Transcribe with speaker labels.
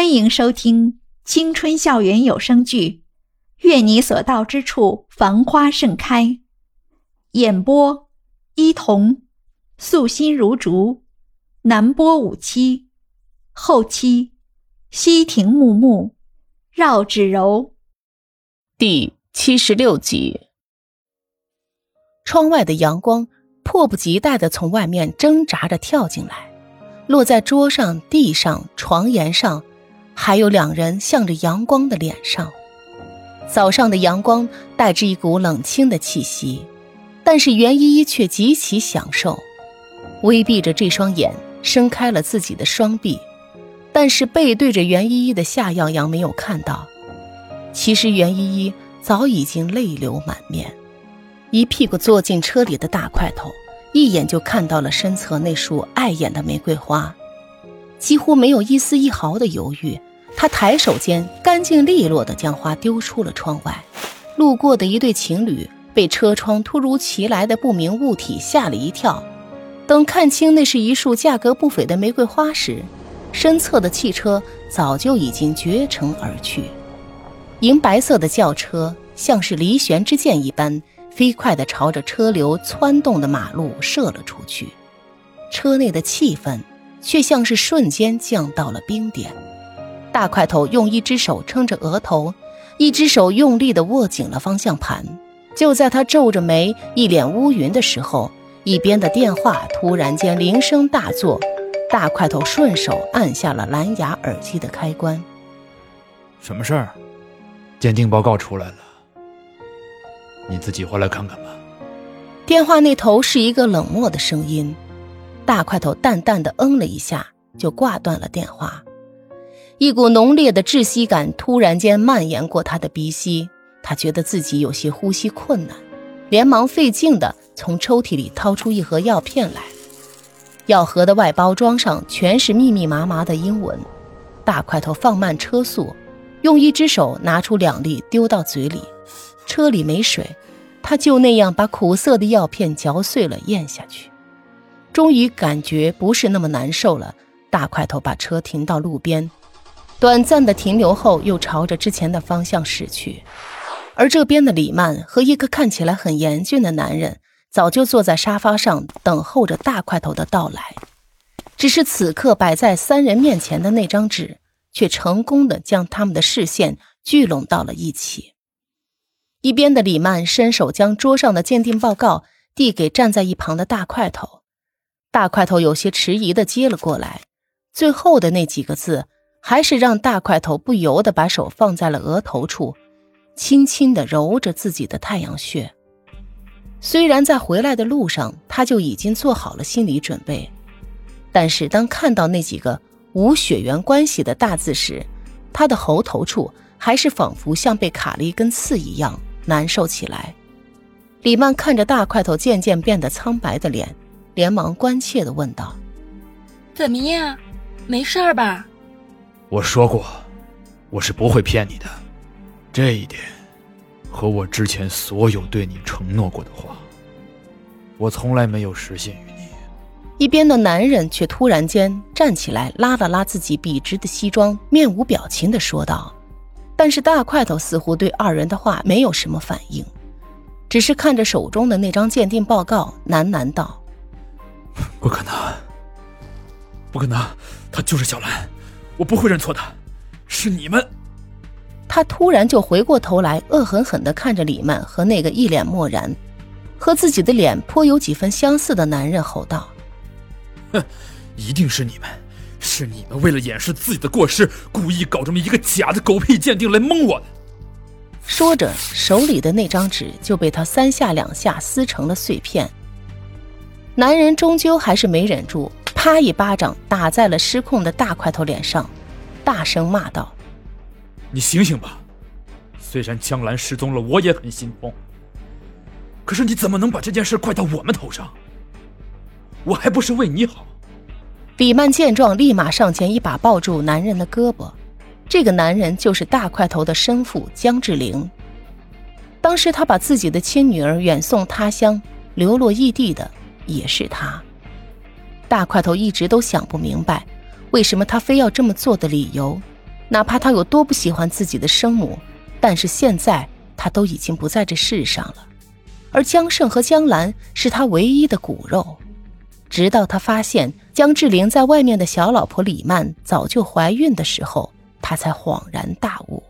Speaker 1: 欢迎收听青春校园有声剧《愿你所到之处繁花盛开》，演播：伊童，素心如竹，南波五七，后期：西亭木木，绕指柔。
Speaker 2: 第七十六集，窗外的阳光迫不及待的从外面挣扎着跳进来，落在桌上、地上、床沿上。还有两人向着阳光的脸上，早上的阳光带着一股冷清的气息，但是袁依依却极其享受，微闭着这双眼，伸开了自己的双臂，但是背对着袁依依的夏阳阳没有看到，其实袁依依早已经泪流满面，一屁股坐进车里的大块头，一眼就看到了身侧那束碍眼的玫瑰花，几乎没有一丝一毫的犹豫。他抬手间，干净利落地将花丢出了窗外。路过的一对情侣被车窗突如其来的不明物体吓了一跳。等看清那是一束价格不菲的玫瑰花时，身侧的汽车早就已经绝尘而去。银白色的轿车像是离弦之箭一般，飞快地朝着车流窜动的马路射了出去。车内的气氛却像是瞬间降到了冰点。大块头用一只手撑着额头，一只手用力地握紧了方向盘。就在他皱着眉、一脸乌云的时候，一边的电话突然间铃声大作。大块头顺手按下了蓝牙耳机的开关。
Speaker 3: 什么事儿？鉴定报告出来了，你自己回来看看吧。
Speaker 2: 电话那头是一个冷漠的声音。大块头淡淡的嗯了一下，就挂断了电话。一股浓烈的窒息感突然间蔓延过他的鼻息，他觉得自己有些呼吸困难，连忙费劲地从抽屉里掏出一盒药片来。药盒的外包装上全是密密麻麻的英文。大块头放慢车速，用一只手拿出两粒丢到嘴里。车里没水，他就那样把苦涩的药片嚼碎了咽下去。终于感觉不是那么难受了，大块头把车停到路边。短暂的停留后，又朝着之前的方向驶去。而这边的李曼和一个看起来很严峻的男人，早就坐在沙发上等候着大块头的到来。只是此刻摆在三人面前的那张纸，却成功的将他们的视线聚拢到了一起。一边的李曼伸手将桌上的鉴定报告递给站在一旁的大块头，大块头有些迟疑的接了过来，最后的那几个字。还是让大块头不由得把手放在了额头处，轻轻地揉着自己的太阳穴。虽然在回来的路上他就已经做好了心理准备，但是当看到那几个无血缘关系的大字时，他的喉头处还是仿佛像被卡了一根刺一样难受起来。李曼看着大块头渐渐变得苍白的脸，连忙关切地问道：“
Speaker 4: 怎么样？没事儿吧？”
Speaker 3: 我说过，我是不会骗你的，这一点和我之前所有对你承诺过的话，我从来没有实现于你。
Speaker 2: 一边的男人却突然间站起来，拉了拉自己笔直的西装，面无表情的说道：“但是大块头似乎对二人的话没有什么反应，只是看着手中的那张鉴定报告，喃喃道：‘
Speaker 3: 不可能，不可能，他就是小兰。’”我不会认错的，是你们。
Speaker 2: 他突然就回过头来，恶狠狠的看着李曼和那个一脸漠然、和自己的脸颇有几分相似的男人，吼道：“
Speaker 3: 哼，一定是你们，是你们为了掩饰自己的过失，故意搞这么一个假的狗屁鉴定来蒙我的。”
Speaker 2: 说着，手里的那张纸就被他三下两下撕成了碎片。男人终究还是没忍住。啪！一巴掌打在了失控的大块头脸上，大声骂道：“
Speaker 3: 你醒醒吧！虽然江兰失踪了，我也很心痛。可是你怎么能把这件事怪到我们头上？我还不是为你好。”
Speaker 2: 李曼见状，立马上前一把抱住男人的胳膊。这个男人就是大块头的生父江志玲。当时他把自己的亲女儿远送他乡，流落异地的也是他。大块头一直都想不明白，为什么他非要这么做的理由，哪怕他有多不喜欢自己的生母，但是现在他都已经不在这世上了。而江胜和江兰是他唯一的骨肉。直到他发现江志玲在外面的小老婆李曼早就怀孕的时候，他才恍然大悟。